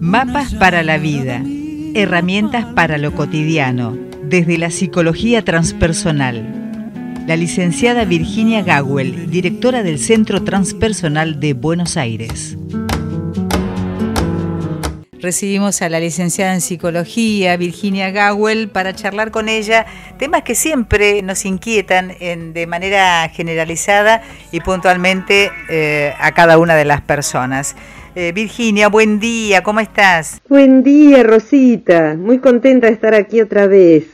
Mapas para la vida, herramientas para lo cotidiano, desde la psicología transpersonal. La licenciada Virginia Gawel, directora del Centro Transpersonal de Buenos Aires. Recibimos a la licenciada en psicología, Virginia Gawel, para charlar con ella temas que siempre nos inquietan de manera generalizada y puntualmente eh, a cada una de las personas. Eh, Virginia, buen día, ¿cómo estás? Buen día, Rosita. Muy contenta de estar aquí otra vez.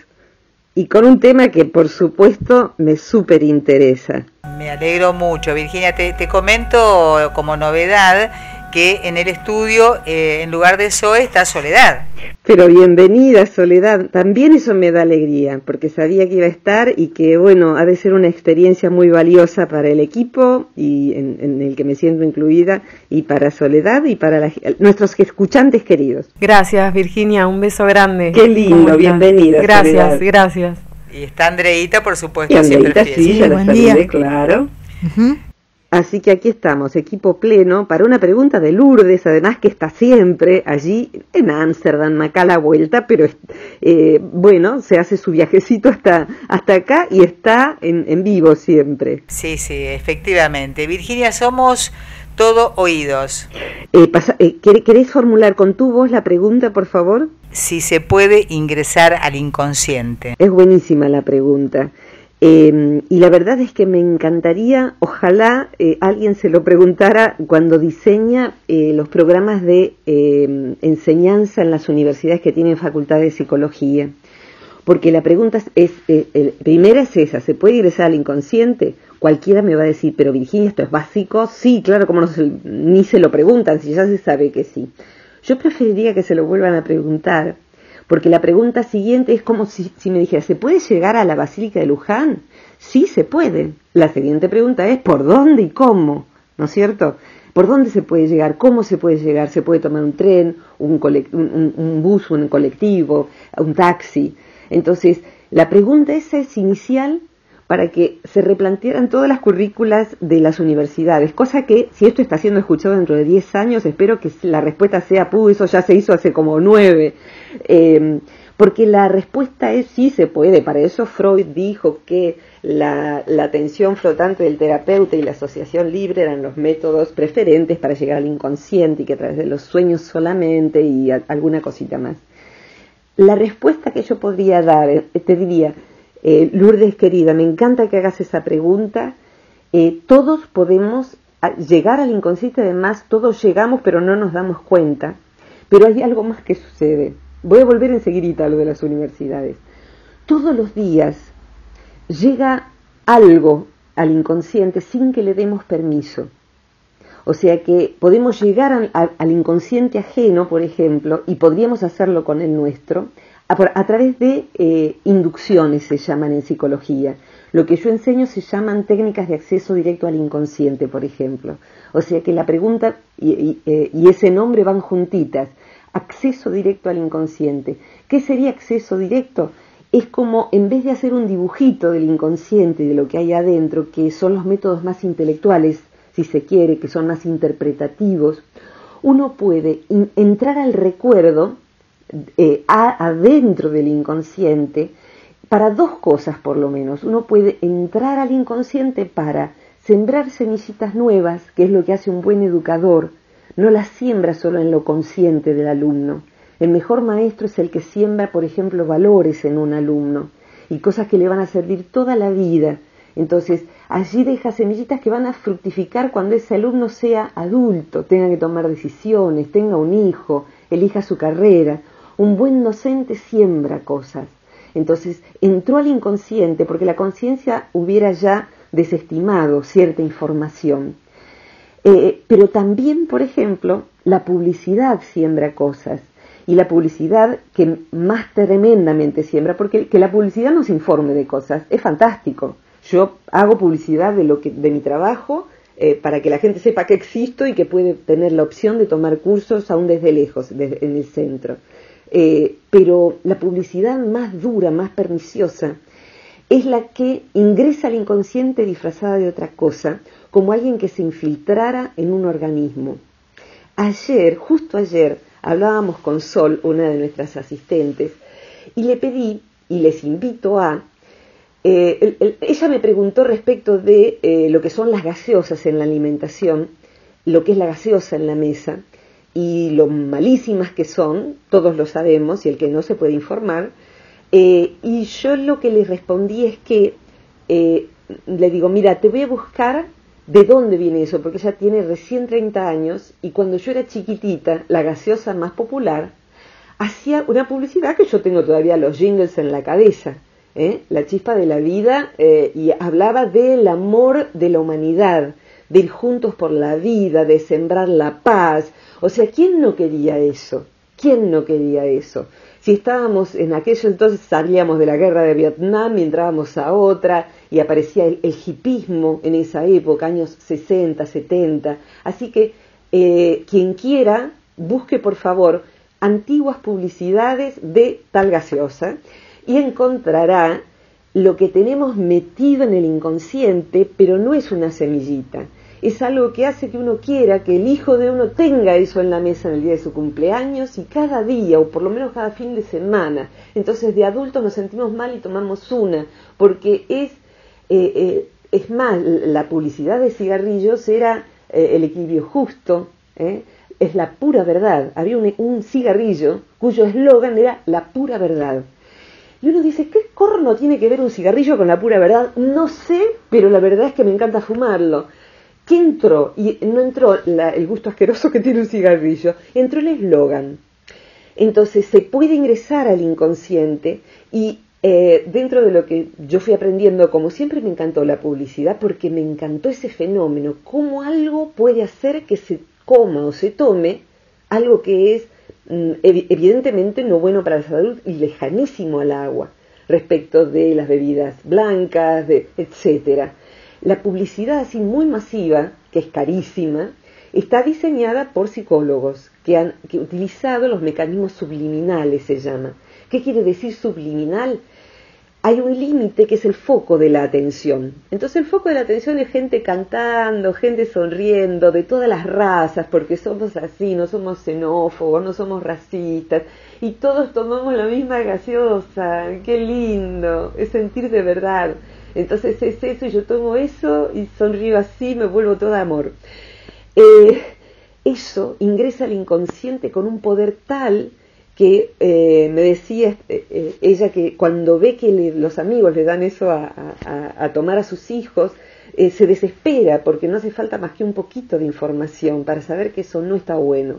Y con un tema que por supuesto me súper interesa. Me alegro mucho, Virginia. Te, te comento como novedad que en el estudio, eh, en lugar de Zoe, está Soledad. Pero bienvenida, Soledad. También eso me da alegría, porque sabía que iba a estar y que, bueno, ha de ser una experiencia muy valiosa para el equipo y en, el que me siento incluida, y para Soledad y para nuestros escuchantes queridos. Gracias, Virginia. Un beso grande. Qué lindo, bienvenida. Gracias, gracias. Y está Andreita, por supuesto. Y Andreita, sí, ya la saludé, claro. Así que aquí estamos, equipo pleno, para una pregunta de Lourdes, además que está siempre allí en Ámsterdam, acá a la vuelta, pero eh, bueno, se hace su viajecito hasta, hasta acá y está en, vivo siempre. Sí, sí, efectivamente. Virginia, somos todo oídos. Eh, eh, ¿Querés formular con tu voz la pregunta, por favor? Si se puede ingresar al inconsciente. Es buenísima la pregunta. Em, y la verdad es que me encantaría, ojalá eh, alguien se lo preguntara cuando diseña eh, los programas de em, enseñanza en las universidades que tienen facultad de psicología. Porque la pregunta es, eh, primera es esa, ¿se puede ingresar al inconsciente? Cualquiera me va a decir, pero Virginia, ¿esto es básico? Sí, claro, como no ni se lo preguntan, si ya se sabe que sí. Yo preferiría que se lo vuelvan a preguntar porque la pregunta siguiente es como si, me dijera, ¿se puede llegar a la Basílica de Luján? Sí, se puede. La siguiente pregunta es, ¿por dónde y cómo? ¿No es cierto? ¿Por dónde se puede llegar? ¿Cómo se puede llegar? ¿Se puede tomar un tren, un, un bus, un colectivo, un taxi? Entonces, la pregunta esa es inicial para que se replantearan todas las currículas de las universidades, cosa que si esto está siendo escuchado dentro de 10 años, espero que la respuesta sea, puh, eso ya se hizo hace como 9, eh, porque la respuesta es sí se puede, para eso Freud dijo que la, la atención flotante del terapeuta y la asociación libre eran los métodos preferentes para llegar al inconsciente y que a través de los sueños solamente y alguna cosita más. La respuesta que yo podría dar, eh, te diría, eh, Lourdes querida, me encanta que hagas esa pregunta. Eh, todos podemos llegar al inconsciente, además todos llegamos pero no nos damos cuenta. Pero hay algo más que sucede. Voy a volver enseguida a lo de las universidades. Todos los días llega algo al inconsciente sin que le demos permiso. O sea que podemos llegar al inconsciente ajeno, por ejemplo, y podríamos hacerlo con el nuestro, a, través de eh, inducciones se llaman en psicología. Lo que yo enseño se llaman técnicas de acceso directo al inconsciente, por ejemplo. O sea que la pregunta y, eh, ese nombre van juntitas. Acceso directo al inconsciente. ¿Qué sería acceso directo? Es como, en vez de hacer un dibujito del inconsciente, de lo que hay adentro, que son los métodos más intelectuales, si se quiere, que son más interpretativos, uno puede entrar al recuerdo eh, adentro del inconsciente para dos cosas por lo menos. Uno puede entrar al inconsciente para sembrar semillitas nuevas, que es lo que hace un buen educador. No las siembra solo en lo consciente del alumno. El mejor maestro es el que siembra, por ejemplo, valores en un alumno y cosas que le van a servir toda la vida. Entonces, allí deja semillitas que van a fructificar cuando ese alumno sea adulto, tenga que tomar decisiones, tenga un hijo, elija su carrera un buen docente siembra cosas. Entonces entró al inconsciente porque la conciencia hubiera ya desestimado cierta información. Eh, pero también, por ejemplo, la publicidad siembra cosas. Y la publicidad que más tremendamente siembra, porque que la publicidad nos informe de cosas, es fantástico. Yo hago publicidad de, lo que, de mi trabajo eh, para que la gente sepa que existo y que puede tener la opción de tomar cursos aún desde lejos, en el centro. Eh, pero la publicidad más dura, más perniciosa, es la que ingresa al inconsciente disfrazada de otra cosa, como alguien que se infiltrara en un organismo. Ayer, justo ayer, hablábamos con Sol, una de nuestras asistentes, y le pedí, y les invito a, eh, ella me preguntó respecto de eh, lo que son las gaseosas en la alimentación, lo que es la gaseosa en la mesa, y lo malísimas que son, todos lo sabemos, y el que no se puede informar, eh, y yo lo que le respondí es que le digo, mira, te voy a buscar de dónde viene eso, porque ella tiene recién 30 años y cuando yo era chiquitita, la gaseosa más popular, hacía una publicidad que yo tengo todavía los jingles en la cabeza, ¿eh? la chispa de la vida, eh, y hablaba del amor de la humanidad, de ir juntos por la vida, de sembrar la paz. O sea, ¿quién no quería eso? ¿Quién no quería eso? Si estábamos en aquello entonces salíamos de la guerra de Vietnam y entrábamos a otra y aparecía el, hipismo en esa época, años 60, 70. Así que eh, quien quiera, busque por favor antiguas publicidades de tal gaseosa y encontrará lo que tenemos metido en el inconsciente, pero no es una semillita es algo que hace que uno quiera que el hijo de uno tenga eso en la mesa en el día de su cumpleaños y cada día, o por lo menos cada fin de semana. Entonces de adultos nos sentimos mal y tomamos una, porque es, eh, eh, es más, la publicidad de cigarrillos era eh, el equilibrio justo, es la pura verdad. Había un, un cigarrillo cuyo eslogan era la pura verdad. Y uno dice, ¿qué corno tiene que ver un cigarrillo con la pura verdad? No sé, pero la verdad es que me encanta fumarlo. ¿Qué entró? Y no entró el gusto asqueroso que tiene un cigarrillo, entró el eslogan. Entonces se puede ingresar al inconsciente y eh, dentro de lo que yo fui aprendiendo, como siempre me encantó la publicidad, porque me encantó ese fenómeno, cómo algo puede hacer que se coma o se tome algo que es evidentemente no bueno para la salud y lejanísimo al agua, respecto de las bebidas blancas, de, etcétera. La publicidad así muy masiva, que es carísima, está diseñada por psicólogos que han utilizado los mecanismos subliminales, se llama. ¿Qué quiere decir subliminal? Hay un límite que es el foco de la atención. Entonces el foco de la atención es gente cantando, gente sonriendo, de todas las razas, porque somos así, no somos xenófobos, no somos racistas, y todos tomamos la misma gaseosa, qué lindo, es sentir de verdad. Entonces es eso, y yo tomo eso y sonrío así, me vuelvo todo amor. Eh, eso ingresa al inconsciente con un poder tal que eh, me decía eh, ella que cuando ve que los amigos le dan eso a, tomar a sus hijos, se desespera porque no hace falta más que un poquito de información para saber que eso no está bueno.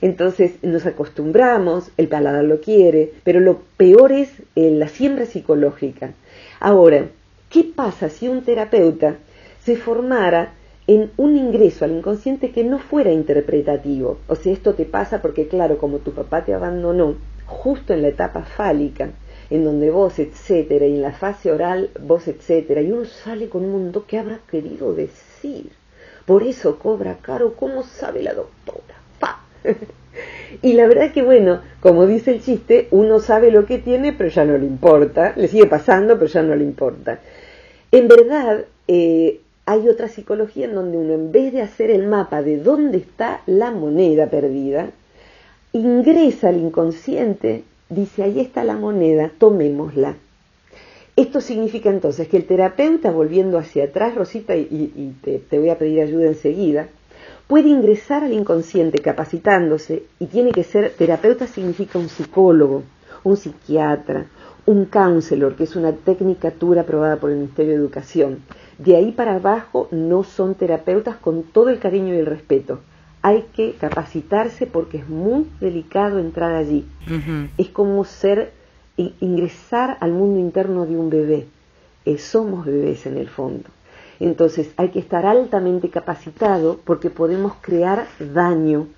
Entonces nos acostumbramos, el paladar lo quiere, pero lo peor es la siembra psicológica. Ahora, ¿Qué pasa si un terapeuta se formara en un ingreso al inconsciente que no fuera interpretativo? O sea, esto te pasa porque, claro, como tu papá te abandonó justo en la etapa fálica, en donde vos, etcétera, y en la fase oral, vos, etcétera, y uno sale con un mundo que habrá querido decir. Por eso cobra caro, ¿cómo sabe la doctora? ¡Fa! y la verdad que, bueno, como dice el chiste, uno sabe lo que tiene, pero ya no le importa. Le sigue pasando, pero ya no le importa. En verdad, eh, hay otra psicología en donde uno, en vez de hacer el mapa de dónde está la moneda perdida, ingresa al inconsciente, dice, ahí está la moneda, tomémosla. Esto significa entonces que el terapeuta, volviendo hacia atrás, Rosita, y, te, voy a pedir ayuda enseguida, puede ingresar al inconsciente capacitándose y tiene que ser, terapeuta significa un psicólogo, un psiquiatra, un counselor, que es una tecnicatura aprobada por el Ministerio de Educación. De ahí para abajo no son terapeutas con todo el cariño y el respeto. Hay que capacitarse porque es muy delicado entrar allí. Es como ser, ingresar al mundo interno de un bebé. Eh, somos bebés en el fondo. Entonces hay que estar altamente capacitado porque podemos crear daño,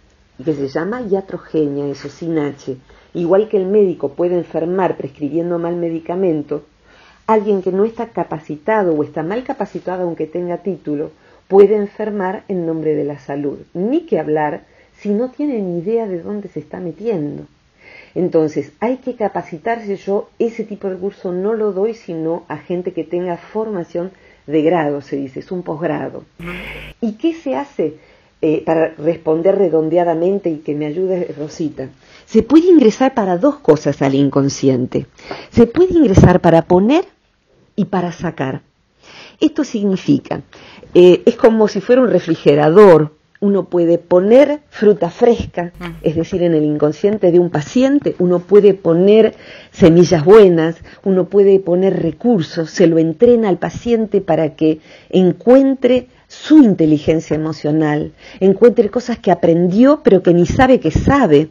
que se llama iatrogenia, eso sin H igual que el médico puede enfermar prescribiendo mal medicamento, alguien que no está capacitado o está mal capacitado aunque tenga título, puede enfermar en nombre de la salud. Ni que hablar si no tiene ni idea de dónde se está metiendo. Entonces, hay que capacitarse. Yo ese tipo de curso no lo doy sino a gente que tenga formación de grado, se dice, es un posgrado. ¿Y qué se hace? Eh, para responder redondeadamente y que me ayude Rosita, se puede ingresar para dos cosas al inconsciente. Se puede ingresar para poner y para sacar. Esto significa, eh, es como si fuera un refrigerador uno puede poner fruta fresca, mm. es decir, en el inconsciente de un paciente, uno puede poner semillas buenas, uno puede poner recursos, se lo entrena al paciente para que encuentre su inteligencia emocional, encuentre cosas que aprendió pero que ni sabe que sabe,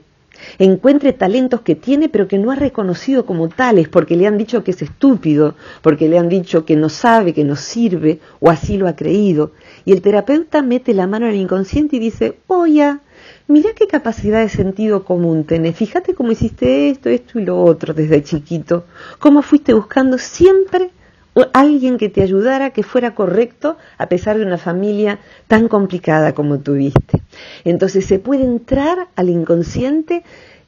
encuentre talentos que tiene pero que no ha reconocido como tales porque le han dicho que es estúpido, porque le han dicho que no sabe, que no sirve o así lo ha creído. Y el terapeuta mete la mano en el inconsciente y dice, oye, mira qué capacidad de sentido común tenés, fíjate cómo hiciste esto, esto y lo otro desde chiquito, cómo fuiste buscando siempre alguien que te ayudara, que fuera correcto, a pesar de una familia tan complicada como tuviste. Entonces se puede entrar al inconsciente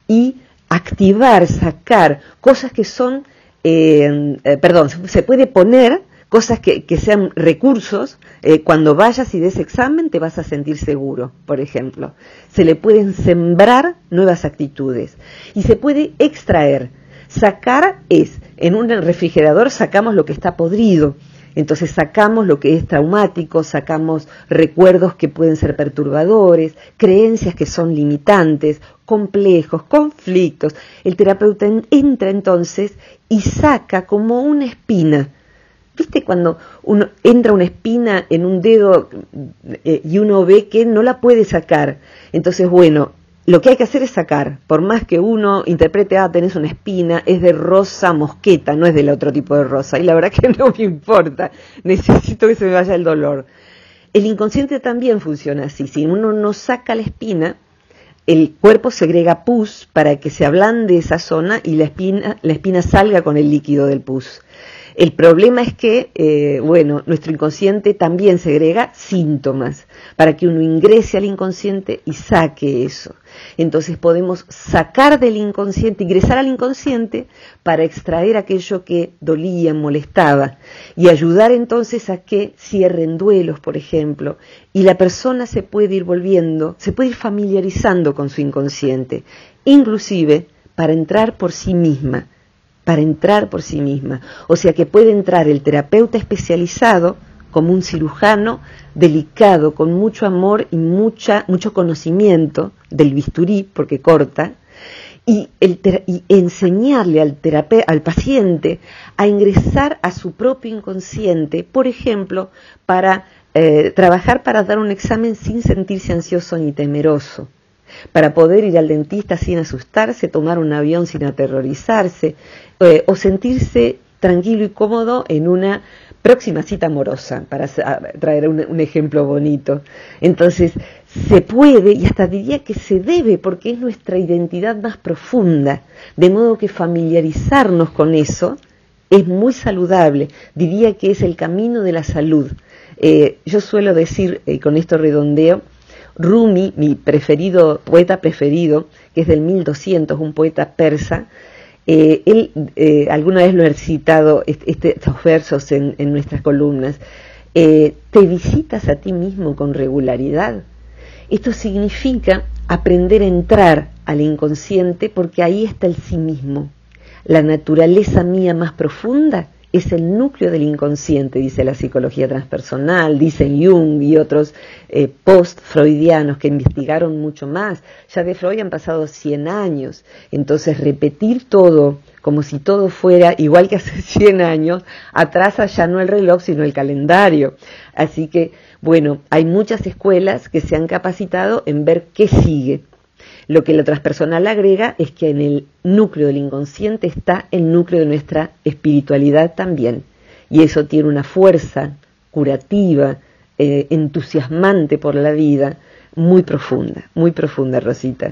y activar, sacar cosas que son, eh, eh, perdón, se puede poner cosas que, sean recursos, eh, cuando vayas y des examen te vas a sentir seguro, por ejemplo. Se le pueden sembrar nuevas actitudes y se puede extraer. Sacar es, en un refrigerador sacamos lo que está podrido, entonces sacamos lo que es traumático, sacamos recuerdos que pueden ser perturbadores, creencias que son limitantes, complejos, conflictos. El terapeuta entra entonces y saca como una espina ¿Viste cuando uno entra una espina en un dedo eh, y uno ve que no la puede sacar? Entonces, bueno, lo que hay que hacer es sacar. Por más que uno interprete, ah, tenés una espina, es de rosa mosqueta, no es del otro tipo de rosa. Y la verdad que no me importa, necesito que se me vaya el dolor. El inconsciente también funciona así. Si uno no saca la espina, el cuerpo segrega pus para que se ablande esa zona y la espina, la espina salga con el líquido del pus. El problema es que, eh, bueno, nuestro inconsciente también segrega síntomas para que uno ingrese al inconsciente y saque eso. Entonces podemos sacar del inconsciente, ingresar al inconsciente para extraer aquello que dolía, molestaba y ayudar entonces a que cierren duelos, por ejemplo, y la persona se puede ir volviendo, se puede ir familiarizando con su inconsciente, inclusive para entrar por sí misma para entrar por sí misma. O sea que puede entrar el terapeuta especializado como un cirujano delicado, con mucho amor y mucha, mucho conocimiento del bisturí, porque corta, y, enseñarle al, al paciente a ingresar a su propio inconsciente, por ejemplo, para eh, trabajar para dar un examen sin sentirse ansioso ni temeroso para poder ir al dentista sin asustarse, tomar un avión sin aterrorizarse eh, o sentirse tranquilo y cómodo en una próxima cita amorosa, para traer un, ejemplo bonito. Entonces, se puede y hasta diría que se debe porque es nuestra identidad más profunda, de modo que familiarizarnos con eso es muy saludable, diría que es el camino de la salud. Eh, yo suelo decir, eh, con esto redondeo, Rumi, mi preferido, poeta preferido, que es del 1200, un poeta persa, eh, él eh, alguna vez lo he citado este, estos versos en, nuestras columnas. Eh, te visitas a ti mismo con regularidad. Esto significa aprender a entrar al inconsciente porque ahí está el sí mismo. La naturaleza mía más profunda es el núcleo del inconsciente, dice la psicología transpersonal, dicen Jung y otros eh, post-freudianos que investigaron mucho más. Ya de Freud han pasado 100 años, entonces repetir todo como si todo fuera igual que hace 100 años, atrasa ya no el reloj, sino el calendario. Así que, bueno, hay muchas escuelas que se han capacitado en ver qué sigue. Lo que la transpersonal agrega es que en el núcleo del inconsciente está el núcleo de nuestra espiritualidad también. Y eso tiene una fuerza curativa, eh, entusiasmante por la vida, muy profunda, muy profunda, Rosita.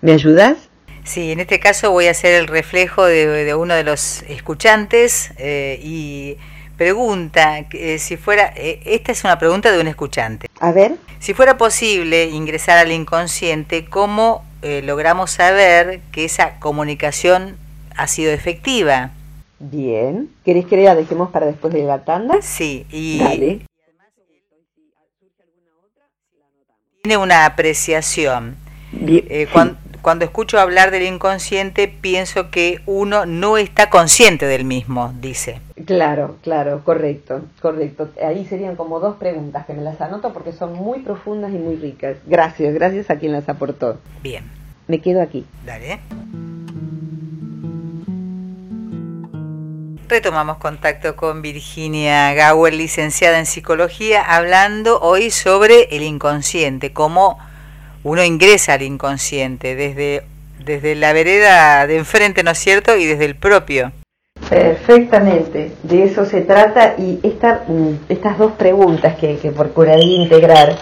¿Me ayudas? Sí, en este caso voy a hacer el reflejo de, uno de los escuchantes eh, y pregunta eh, si fuera, esta es una pregunta de un escuchante. A ver. Si fuera posible ingresar al inconsciente, ¿cómo eh, logramos saber que esa comunicación ha sido efectiva. Bien. ¿Querés que la dejemos para después de la tanda? Sí, y... tiene una apreciación. Eh, cuando, escucho hablar del inconsciente, pienso que uno no está consciente del mismo, dice. Claro, claro, correcto, correcto. Ahí serían como dos preguntas que me las anoto porque son muy profundas y muy ricas. Gracias, gracias a quien las aportó. Bien. Me quedo aquí. Dale. Retomamos contacto con Virginia Gauer, licenciada en psicología, hablando hoy sobre el inconsciente, cómo uno ingresa al inconsciente desde, desde la vereda de enfrente, ¿no es cierto? Y desde el propio. Perfectamente, de eso se trata y esta, mm, estas dos preguntas que, que procuraría integrar,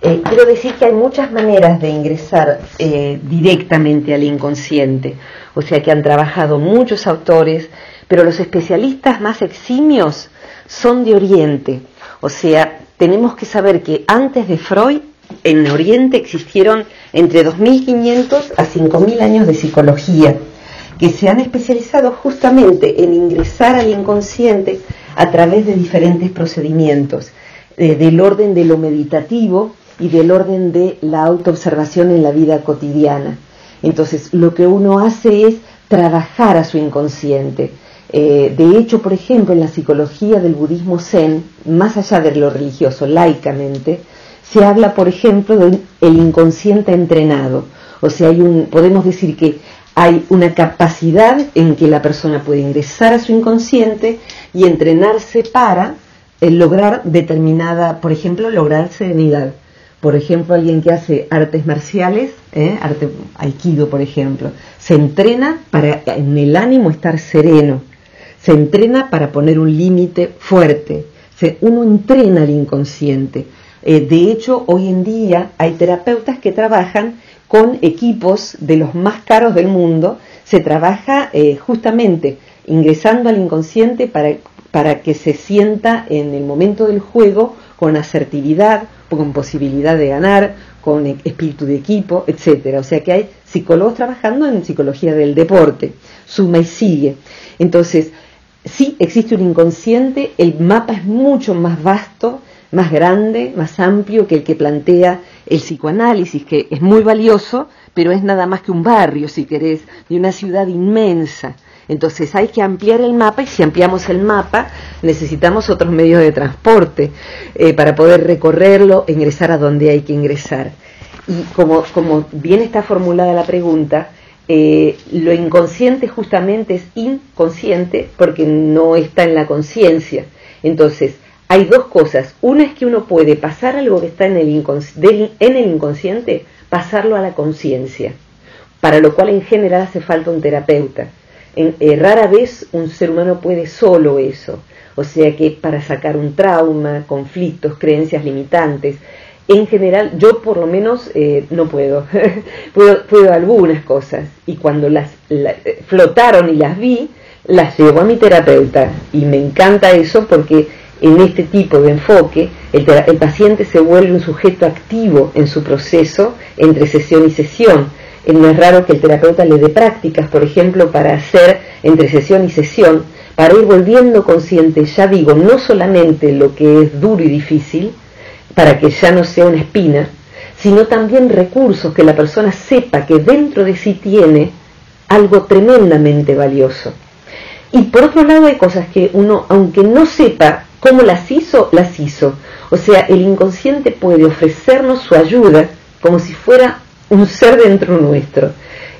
eh, quiero decir que hay muchas maneras de ingresar eh, directamente al inconsciente, o sea que han trabajado muchos autores, pero los especialistas más eximios son de Oriente. O sea, tenemos que saber que antes de Freud, en Oriente existieron entre 2.500 a 5.000 años de psicología, que se han especializado justamente en ingresar al inconsciente a través de diferentes procedimientos, eh, del orden de lo meditativo y del orden de la autoobservación en la vida cotidiana. Entonces, lo que uno hace es trabajar a su inconsciente, eh, de hecho, por ejemplo, en la psicología del budismo zen, más allá de lo religioso, laicamente, se habla, por ejemplo, del inconsciente entrenado. O sea, hay un, podemos decir que hay una capacidad en que la persona puede ingresar a su inconsciente y entrenarse para eh, lograr determinada, por ejemplo, lograr serenidad. Por ejemplo, alguien que hace artes marciales, ¿eh? arte aikido, por ejemplo, se entrena para en el ánimo estar sereno se entrena para poner un límite fuerte. uno entrena al inconsciente. Eh, de hecho, hoy en día hay terapeutas que trabajan con equipos de los más caros del mundo. Se trabaja eh, justamente ingresando al inconsciente para, para que se sienta en el momento del juego con asertividad, con posibilidad de ganar, con e, espíritu de equipo, etcétera. O sea que hay psicólogos trabajando en psicología del deporte, suma y sigue. Entonces, sí existe un inconsciente, el mapa es mucho más vasto, más grande, más amplio que el que plantea el psicoanálisis, que es muy valioso, pero es nada más que un barrio, si querés, de una ciudad inmensa. Entonces hay que ampliar el mapa y si ampliamos el mapa necesitamos otros medios de transporte eh, para poder recorrerlo, ingresar a donde hay que ingresar. Y como, como bien está formulada la pregunta, eh, lo inconsciente justamente es inconsciente porque no está en la conciencia. Entonces, hay dos cosas. Una es que uno puede pasar algo que está en el, en el inconsciente, pasarlo a la conciencia, para lo cual en general hace falta un terapeuta. Eh, rara vez un ser humano puede solo eso. O sea que para sacar un trauma, conflictos, creencias limitantes, en general, yo por lo menos eh, no puedo. puedo. puedo. algunas cosas. Y cuando las eh, flotaron y las vi, las llevo a mi terapeuta. Y me encanta eso porque en este tipo de enfoque, el, el paciente se vuelve un sujeto activo en su proceso entre sesión y sesión. No es raro que el terapeuta le dé prácticas, por ejemplo, para hacer entre sesión y sesión, para ir volviendo consciente, ya digo, no solamente lo que es duro y difícil, para que ya no sea una espina, sino también recursos que la persona sepa que dentro de sí tiene algo tremendamente valioso. Y por otro lado hay cosas que uno, aunque no sepa cómo las hizo, las hizo. O sea, el inconsciente puede ofrecernos su ayuda como si fuera un ser dentro nuestro,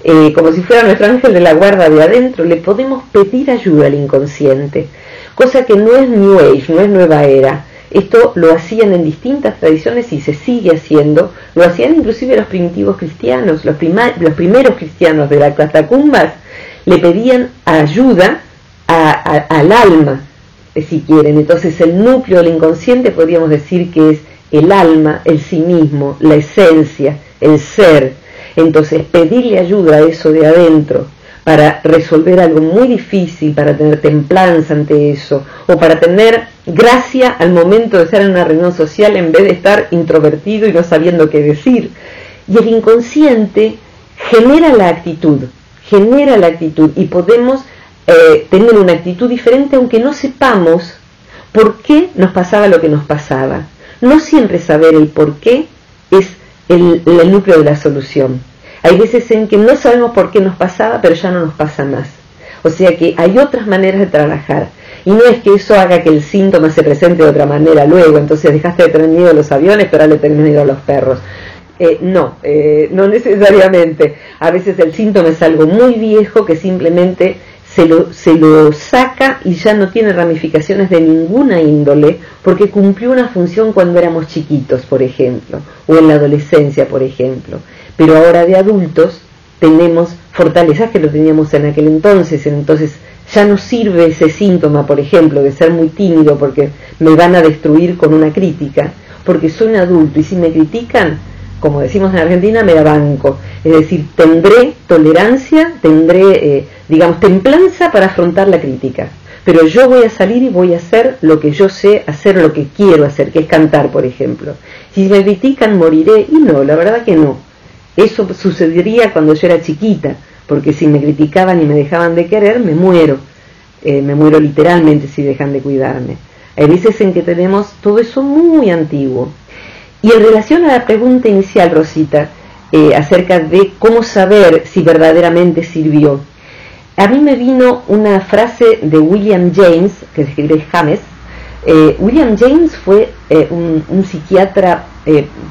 eh, como si fuera nuestro ángel de la guarda de adentro, le podemos pedir ayuda al inconsciente, cosa que no es New Age, no es nueva era, esto lo hacían en distintas tradiciones y se sigue haciendo. Lo hacían inclusive los primitivos cristianos. Los, los primeros cristianos de las catacumbas le pedían ayuda al alma, si quieren. Entonces el núcleo del inconsciente podríamos decir que es el alma, el sí mismo, la esencia, el ser. Entonces pedirle ayuda a eso de adentro para resolver algo muy difícil, para tener templanza ante eso, o para tener gracia al momento de estar en una reunión social en vez de estar introvertido y no sabiendo qué decir. Y el inconsciente genera la actitud, genera la actitud y podemos eh, tener una actitud diferente aunque no sepamos por qué nos pasaba lo que nos pasaba. No siempre saber el por qué es el, el núcleo de la solución. Hay veces en que no sabemos por qué nos pasaba, pero ya no nos pasa más. O sea que hay otras maneras de trabajar. Y no es que eso haga que el síntoma se presente de otra manera luego, entonces dejaste de tener miedo a los aviones, pero ahora le tenés miedo a los perros. Eh, no, eh, no necesariamente. A veces el síntoma es algo muy viejo que simplemente se lo, se lo saca y ya no tiene ramificaciones de ninguna índole porque cumplió una función cuando éramos chiquitos, por ejemplo, o en la adolescencia, por ejemplo. Pero ahora de adultos tenemos fortalezas que lo teníamos en aquel entonces, entonces ya no sirve ese síntoma, por ejemplo, de ser muy tímido porque me van a destruir con una crítica, porque soy un adulto y si me critican, como decimos en Argentina, me da banco. Es decir, tendré tolerancia, tendré, eh, digamos, templanza para afrontar la crítica. Pero yo voy a salir y voy a hacer lo que yo sé hacer, lo que quiero hacer, que es cantar, por ejemplo. Si me critican, moriré. Y no, la verdad que no. Eso sucedería cuando yo era chiquita, porque si me criticaban y me dejaban de querer, me muero. Eh, me muero literalmente si dejan de cuidarme. Hay veces en que tenemos todo eso muy antiguo. Y en relación a la pregunta inicial, Rosita, eh, acerca de cómo saber si verdaderamente sirvió, a mí me vino una frase de William James, que escribe James. Eh, William James fue eh, un, psiquiatra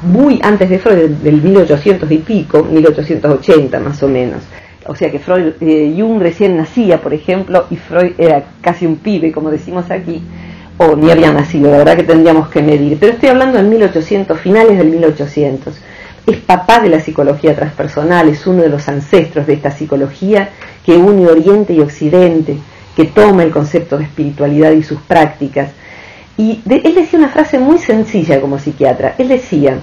muy antes de Freud, del 1800 y pico, 1880 más o menos. O sea que Freud, Jung recién nacía, por ejemplo, y Freud era casi un pibe, como decimos aquí o ni había nacido, la verdad que tendríamos que medir, pero estoy hablando en 1800, finales del 1800. Es papá de la psicología transpersonal, es uno de los ancestros de esta psicología que une Oriente y Occidente, que toma el concepto de espiritualidad y sus prácticas. Y él decía una frase muy sencilla como psiquiatra. Él decía,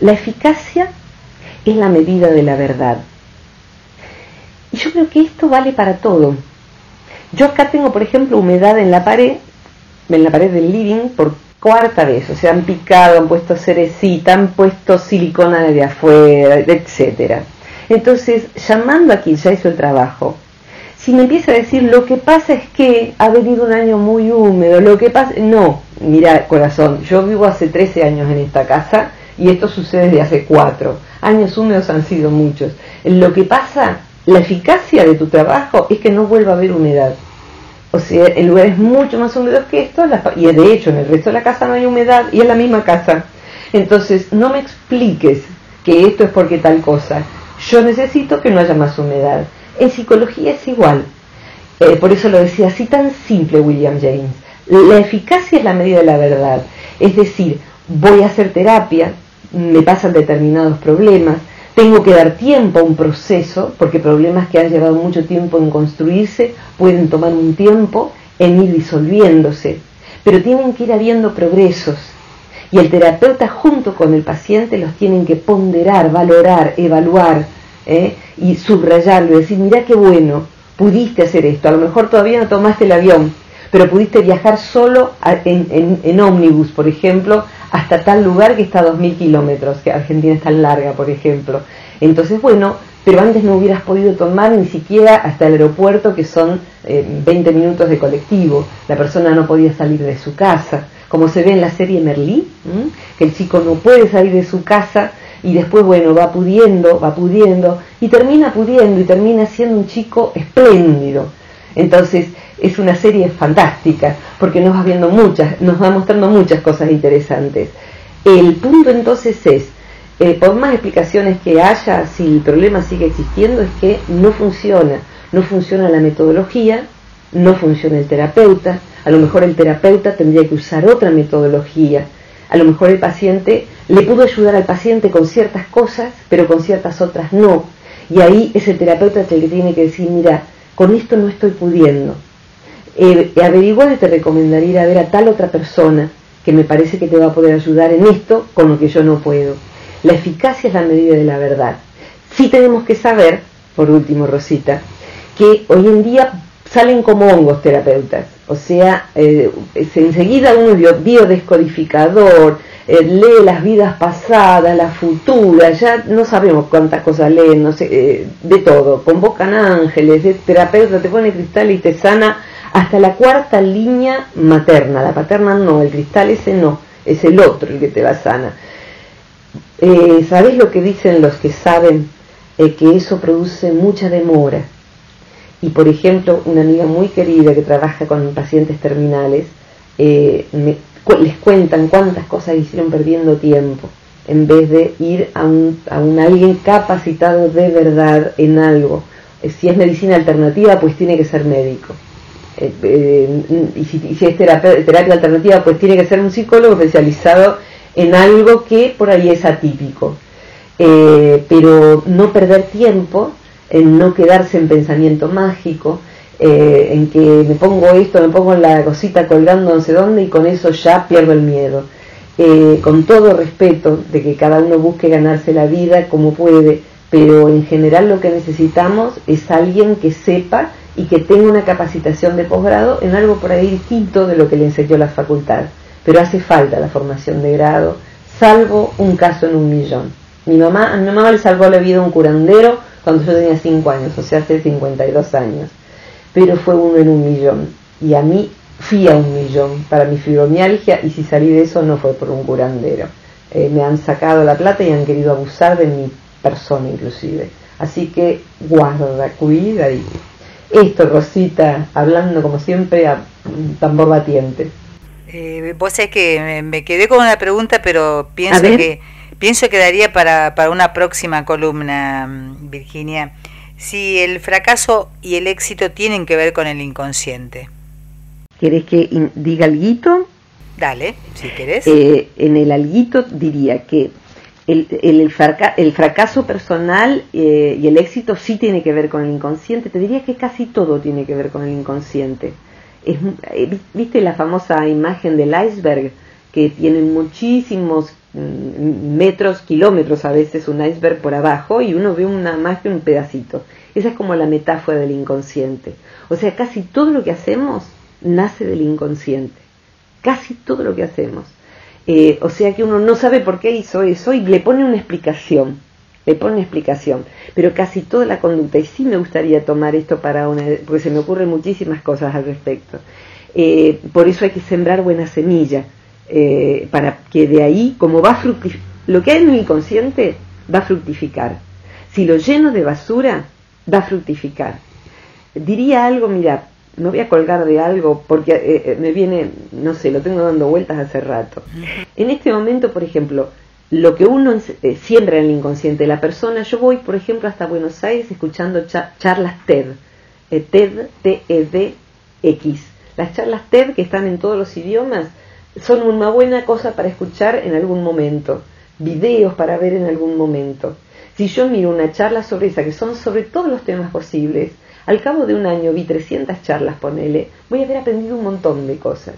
la eficacia es la medida de la verdad. Y yo creo que esto vale para todo. Yo acá tengo, por ejemplo, humedad en la pared en la pared del living por cuarta vez, o sea, han picado, han puesto cerecita, han puesto silicona de afuera, etcétera. Entonces, llamando a quien ya hizo el trabajo, si me empieza a decir lo que pasa es que ha venido un año muy húmedo, lo que pasa, no, mira corazón, yo vivo hace 13 años en esta casa y esto sucede desde hace 4. Años húmedos han sido muchos. Lo que pasa, la eficacia de tu trabajo es que no vuelva a haber humedad. O sea, el lugar es mucho más húmedo que esto, y de hecho en el resto de la casa no hay humedad y es la misma casa. Entonces, no me expliques que esto es porque tal cosa. Yo necesito que no haya más humedad. En psicología es igual. Eh, por eso lo decía así tan simple William James. La eficacia es la medida de la verdad. Es decir, voy a hacer terapia, me pasan determinados problemas, tengo que dar tiempo a un proceso, porque problemas que han llevado mucho tiempo en construirse pueden tomar un tiempo en ir disolviéndose, pero tienen que ir habiendo progresos. Y el terapeuta junto con el paciente los tienen que ponderar, valorar, evaluar ¿eh? y subrayarlo, decir, mira qué bueno, pudiste hacer esto, a lo mejor todavía no tomaste el avión, pero pudiste viajar solo en, en, ómnibus, por ejemplo, hasta tal lugar que está a 2.000 kilómetros, que Argentina es tan larga, por ejemplo. Entonces, bueno, pero antes no hubieras podido tomar ni siquiera hasta el aeropuerto, que son 20 eh, minutos de colectivo. La persona no podía salir de su casa, como se ve en la serie Merlí, que el chico no puede salir de su casa y después, bueno, va pudiendo, va pudiendo, y termina pudiendo y termina siendo un chico espléndido. Entonces, es una serie fantástica porque nos va viendo muchas, nos va mostrando muchas cosas interesantes. El punto entonces es, eh, por más explicaciones que haya, si el problema sigue existiendo, es que no funciona, no funciona la metodología, no funciona el terapeuta, a lo mejor el terapeuta tendría que usar otra metodología, a lo mejor el paciente le pudo ayudar al paciente con ciertas cosas, pero con ciertas otras no, y ahí es el terapeuta el que tiene que decir, mira, con esto no estoy pudiendo, eh, averiguar y te recomendaría ir a ver a tal otra persona que me parece que te va a poder ayudar en esto con lo que yo no puedo. La eficacia es la medida de la verdad. Sí tenemos que saber, por último, Rosita, que hoy en día salen como hongos terapeutas. O sea, eh, enseguida uno es biodescodificador, eh, lee las vidas pasadas, las futuras, ya no sabemos cuántas cosas leen, no sé, eh, de todo. Convocan ángeles, de terapeuta te pone cristal y te sana hasta la cuarta línea materna, la paterna no, el cristal ese no, es el otro el que te va sana. Eh, ¿Sabes lo que dicen los que saben? Eh, que eso produce mucha demora. Y por ejemplo, una amiga muy querida que trabaja con pacientes terminales, eh, les cuentan cuántas cosas hicieron perdiendo tiempo en vez de ir a un, a un alguien capacitado de verdad en algo. Si es medicina alternativa, pues tiene que ser médico. y, si, si, es terapia, terapia alternativa, pues tiene que ser un psicólogo especializado en algo que por ahí es atípico. Eh, pero no perder tiempo, en no quedarse en pensamiento mágico, eh, en que me pongo esto, me pongo la cosita colgando no sé dónde y con eso ya pierdo el miedo. Eh, con todo respeto de que cada uno busque ganarse la vida como puede, pero en general lo que necesitamos es alguien que sepa y que tenga una capacitación de posgrado en algo por ahí distinto de lo que le enseñó la facultad pero hace falta la formación de grado, salvo un caso en un millón. Mi mamá, a mi mamá le salvó la vida un curandero cuando yo tenía 5 años, o sea, hace 52 años, pero fue uno en un millón. Y a mí fui a un millón para mi fibromialgia y si salí de eso no fue por un curandero. Eh, me han sacado la plata y han querido abusar de mi persona inclusive. Así que guarda, cuida y esto, Rosita, hablando como siempre a tambor batiente. Eh, vos sabés que me quedé con una pregunta, pero pienso que pienso que daría para, para una próxima columna, mm, Virginia. Si el fracaso y el éxito tienen que ver con el inconsciente. ¿Querés que diga alguito? Dale, si querés. Eh, en el alguito diría que el, el, el fracaso personal eh, y el éxito sí tiene que ver con el inconsciente. Te diría que casi todo tiene que ver con el inconsciente. Eh, ¿Viste la famosa imagen del iceberg? Que tiene muchísimos metros, kilómetros a veces un iceberg por abajo y uno ve una, más que un pedacito. Esa es como la metáfora del inconsciente. O sea, casi todo lo que hacemos nace del inconsciente. Casi todo lo que hacemos. Eh, o sea que uno no sabe por qué hizo eso y le pone una explicación le pone explicación, pero casi toda la conducta, y sí me gustaría tomar esto para una, porque se me ocurren muchísimas cosas al respecto. Eh, por eso hay que sembrar buena semilla, eh, para que de ahí, como va a lo que hay en mi inconsciente va a fructificar. Si lo lleno de basura, va a fructificar. Diría algo, mira, me voy a colgar de algo porque eh, me viene, no sé, lo tengo dando vueltas hace rato. En este momento, por ejemplo, lo que uno eh, siembra en el inconsciente de la persona. Yo voy, por ejemplo, hasta Buenos Aires escuchando charlas TED, eh, TED, T-E-D-X. Las charlas TED que están en todos los idiomas son una buena cosa para escuchar en algún momento, videos para ver en algún momento. Si yo miro una charla sobre esa, que son sobre todos los temas posibles, al cabo de un año vi 300 charlas, ponele, voy a haber aprendido un montón de cosas.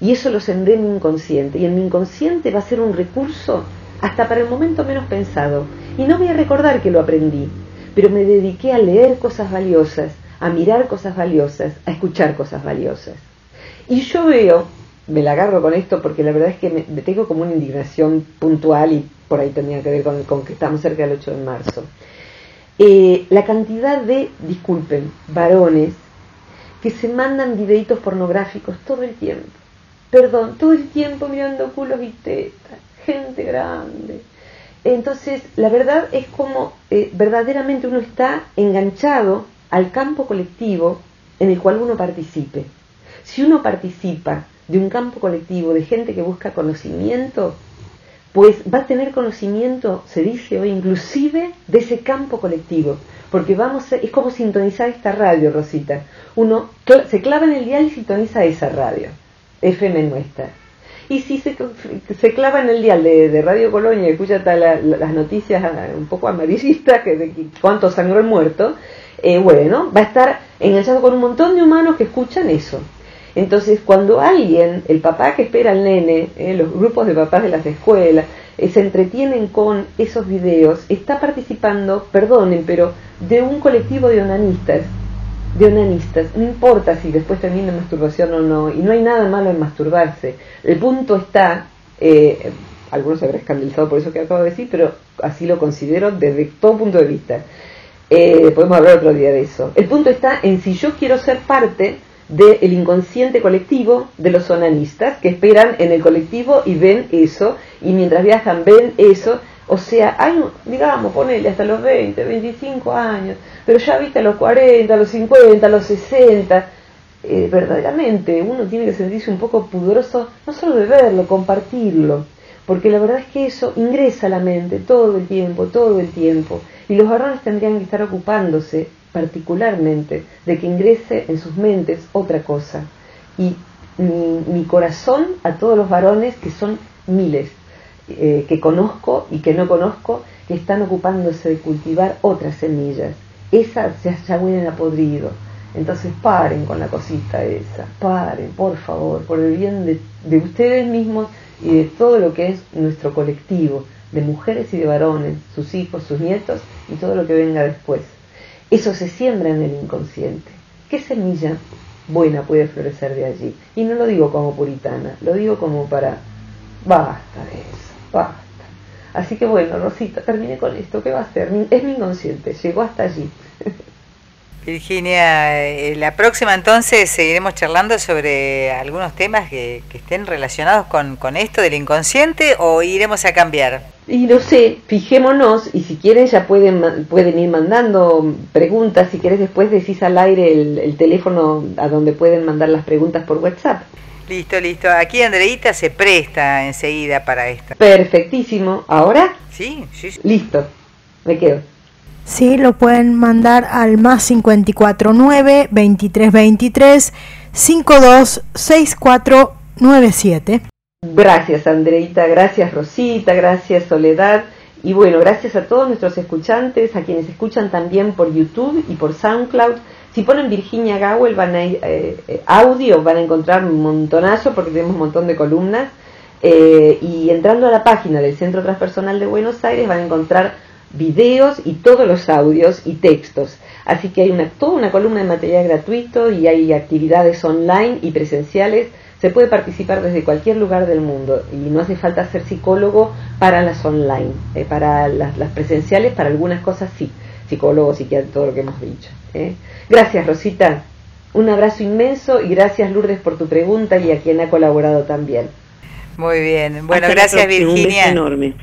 Y eso lo sembré en mi inconsciente. Y en mi inconsciente va a ser un recurso hasta para el momento menos pensado. Y no voy a recordar que lo aprendí, pero me dediqué a leer cosas valiosas, a mirar cosas valiosas, a escuchar cosas valiosas. Y yo veo, me la agarro con esto porque la verdad es que me, tengo como una indignación puntual y por ahí tenía que ver con, que estamos cerca del 8 de marzo. Eh, la cantidad de, disculpen, varones que se mandan videitos pornográficos todo el tiempo perdón, todo el tiempo mirando culos y tetas, gente grande. Entonces, la verdad es como eh, verdaderamente uno está enganchado al campo colectivo en el cual uno participe. Si uno participa de un campo colectivo de gente que busca conocimiento, pues va a tener conocimiento, se dice hoy, inclusive de ese campo colectivo, porque vamos es como sintonizar esta radio, Rosita. Uno se clava en el dial y sintoniza esa radio. FM nuestra. Y si se, se clava en el dial de, Radio Colonia y escucha las noticias ah, un poco amarillistas, que de cuánto sangró el muerto, eh, bueno, va a estar enganchado con un montón de humanos que escuchan eso. Entonces, cuando alguien, el papá que espera al nene, eh, los grupos de papás de las escuelas, eh, se entretienen con esos videos, está participando, perdonen, pero de un colectivo de onanistas de onanistas, no importa si después termina masturbación o no, y no hay nada malo en masturbarse. El punto está, eh, algunos se habrán escandalizado por eso que acabo de decir, pero así lo considero desde todo punto de vista. Eh, podemos hablar otro día de eso. El punto está en si yo quiero ser parte del inconsciente colectivo de los onanistas que esperan en el colectivo y ven eso, y mientras viajan ven eso, o sea, hay, digamos, ponele hasta los 20, 25 años, pero ya viste a los 40, a los 50, a los 60, eh, verdaderamente uno tiene que sentirse un poco pudoroso, no solo de verlo, compartirlo, porque la verdad es que eso ingresa a la mente todo el tiempo, todo el tiempo, y los varones tendrían que estar ocupándose particularmente de que ingrese en sus mentes otra cosa. Y mi, corazón a todos los varones, que son miles, eh, que conozco y que no conozco, que están ocupándose de cultivar otras semillas. Esas ya, ya huelen a podrido. Entonces paren con la cosita esa, paren, por favor, por el bien de ustedes mismos y de todo lo que es nuestro colectivo, de mujeres y de varones, sus hijos, sus nietos y todo lo que venga después. Eso se siembra en el inconsciente. ¿Qué semilla buena puede florecer de allí? Y no lo digo como puritana, lo digo como para, basta de eso, basta. Así que bueno, Rosita, termine con esto, ¿qué va a ser? Es mi inconsciente, llegó hasta allí. Virginia, eh, la próxima entonces seguiremos charlando sobre algunos temas que, estén relacionados con, esto del inconsciente o iremos a cambiar. Y no sé, fijémonos y si quieren ya pueden, pueden ir mandando preguntas, si quieres después decís al aire el, el teléfono a donde pueden mandar las preguntas por WhatsApp. Listo, listo. Aquí Andreita se presta enseguida para esto. Perfectísimo. ¿Ahora? Sí, sí. sí. Listo. Me quedo. Sí, lo pueden mandar al más 549 2323 526497. Gracias Andreita, gracias Rosita, gracias Soledad y bueno, gracias a todos nuestros escuchantes, a quienes escuchan también por YouTube y por SoundCloud. Si ponen Virginia Gowell van a, eh, eh, audio van a encontrar un montonazo porque tenemos un montón de columnas. Eh, y entrando a la página del Centro Transpersonal de Buenos Aires van a encontrar videos y todos los audios y textos. Así que hay una, toda una columna de material gratuito y hay actividades online y presenciales. Se puede participar desde cualquier lugar del mundo y no hace falta ser psicólogo para las online. Eh, para las, presenciales, para algunas cosas sí. Psicólogo, psiquiatra, todo lo que hemos dicho. ¿eh? Gracias, Rosita. Un abrazo inmenso y gracias, Lourdes, por tu pregunta y a quien ha colaborado también. Muy bien. Bueno, gracias, Virginia. enorme.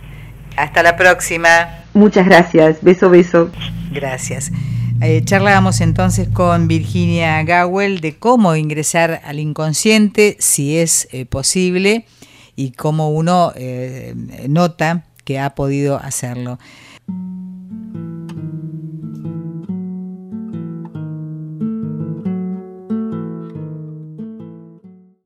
Hasta la próxima. Muchas gracias. Beso, beso. Gracias. Eh, charlábamos entonces con Virginia Gowell de cómo ingresar al inconsciente, si es eh, posible, y cómo uno eh, nota que ha podido hacerlo.